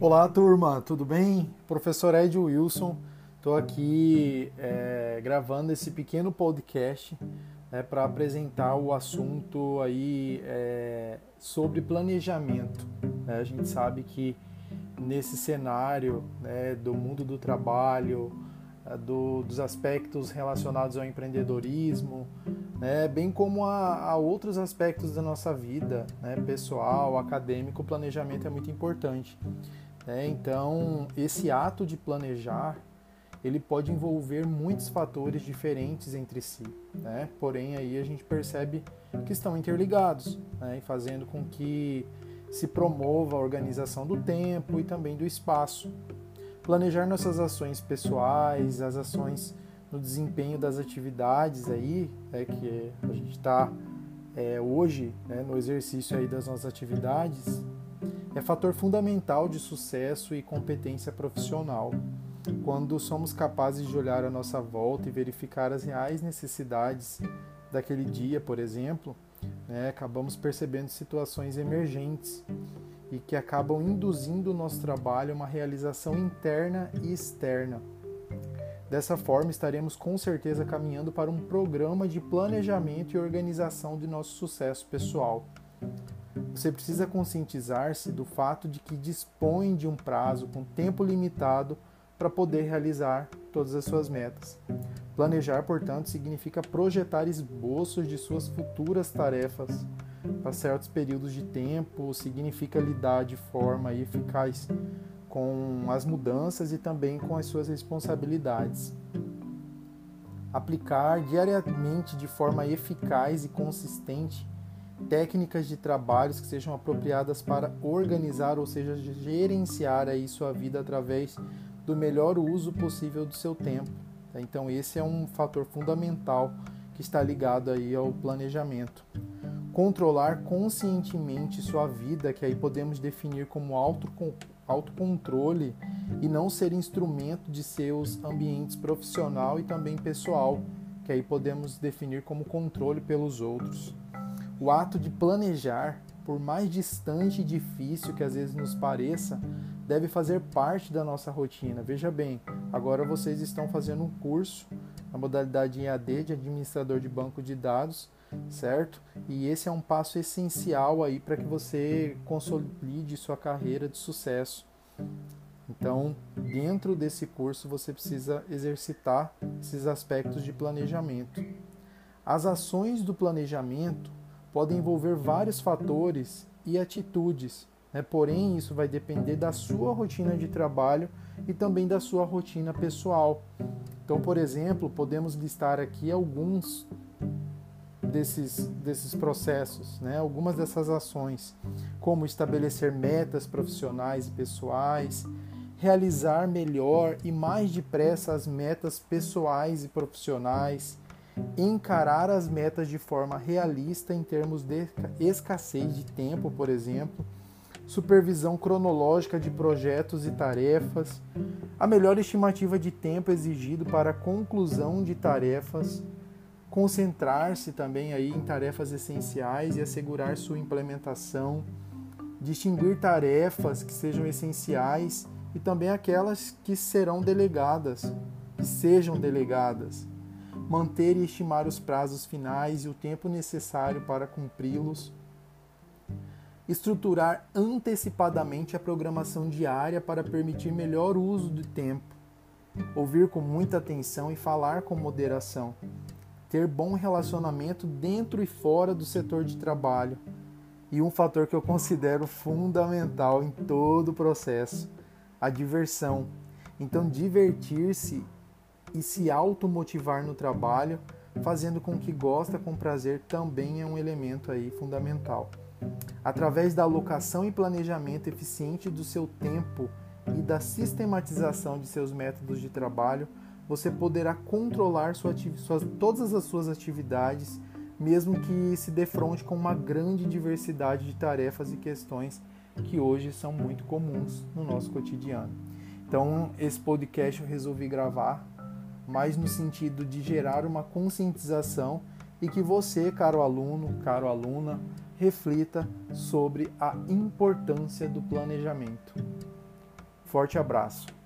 Olá, turma, tudo bem? Professor Ed Wilson, estou aqui é, gravando esse pequeno podcast né, para apresentar o assunto aí é, sobre planejamento. Né? A gente sabe que nesse cenário né, do mundo do trabalho, é, do, dos aspectos relacionados ao empreendedorismo, né, bem como a, a, outros aspectos da nossa vida, né, pessoal, acadêmico, o planejamento é muito importante. Né? Então, esse ato de planejar, ele pode envolver muitos fatores diferentes entre si, né? porém aí a gente percebe que estão interligados, né? fazendo com que se promova a organização do tempo e também do espaço. Planejar nossas ações pessoais, as ações no desempenho das atividades aí, é que a gente está é, hoje né, no exercício aí das nossas atividades, é fator fundamental de sucesso e competência profissional. Quando somos capazes de olhar à nossa volta e verificar as reais necessidades daquele dia, por exemplo, né, acabamos percebendo situações emergentes e que acabam induzindo o nosso trabalho a uma realização interna e externa. Dessa forma, estaremos com certeza caminhando para um programa de planejamento e organização de nosso sucesso pessoal. Você precisa conscientizar-se do fato de que dispõe de um prazo com tempo limitado para poder realizar todas as suas metas. Planejar, portanto, significa projetar esboços de suas futuras tarefas para certos períodos de tempo, significa lidar de forma eficaz com as mudanças e também com as suas responsabilidades. Aplicar diariamente de forma eficaz e consistente técnicas de trabalhos que sejam apropriadas para organizar, ou seja, gerenciar aí sua vida através do melhor uso possível do seu tempo. Tá? Então esse é um fator fundamental que está ligado aí ao planejamento. Controlar conscientemente sua vida, que aí podemos definir como auto, autocontrole e não ser instrumento de seus ambientes profissional e também pessoal, que aí podemos definir como controle pelos outros. O ato de planejar, por mais distante e difícil que às vezes nos pareça, deve fazer parte da nossa rotina. Veja bem, agora vocês estão fazendo um curso na modalidade EAD de administrador de banco de dados, certo? E esse é um passo essencial aí para que você consolide sua carreira de sucesso. Então, dentro desse curso você precisa exercitar esses aspectos de planejamento. As ações do planejamento podem envolver vários fatores e atitudes, né? porém, isso vai depender da sua rotina de trabalho e também da sua rotina pessoal. Então, por exemplo, podemos listar aqui alguns desses, desses processos, né? algumas dessas ações, como estabelecer metas profissionais e pessoais, realizar melhor e mais depressa as metas pessoais e profissionais, encarar as metas de forma realista em termos de escassez de tempo, por exemplo, supervisão cronológica de projetos e tarefas, a melhor estimativa de tempo exigido para conclusão de tarefas, concentrar-se também aí em tarefas essenciais e assegurar sua implementação, distinguir tarefas que sejam essenciais e também aquelas que serão delegadas, que sejam delegadas manter e estimar os prazos finais e o tempo necessário para cumpri-los, estruturar antecipadamente a programação diária para permitir melhor uso do tempo, ouvir com muita atenção e falar com moderação, ter bom relacionamento dentro e fora do setor de trabalho. E um fator que eu considero fundamental em todo o processo, a diversão. Então, divertir-se e se automotivar no trabalho, fazendo com que gosta com prazer também é um elemento aí fundamental. Através da alocação e planejamento eficiente do seu tempo e da sistematização de seus métodos de trabalho, você poderá controlar sua, suas, todas as suas atividades, mesmo que se defronte com uma grande diversidade de tarefas e questões que hoje são muito comuns no nosso cotidiano. Então, esse podcast eu resolvi gravar mas no sentido de gerar uma conscientização e que você, caro aluno, caro aluna, reflita sobre a importância do planejamento. Forte abraço.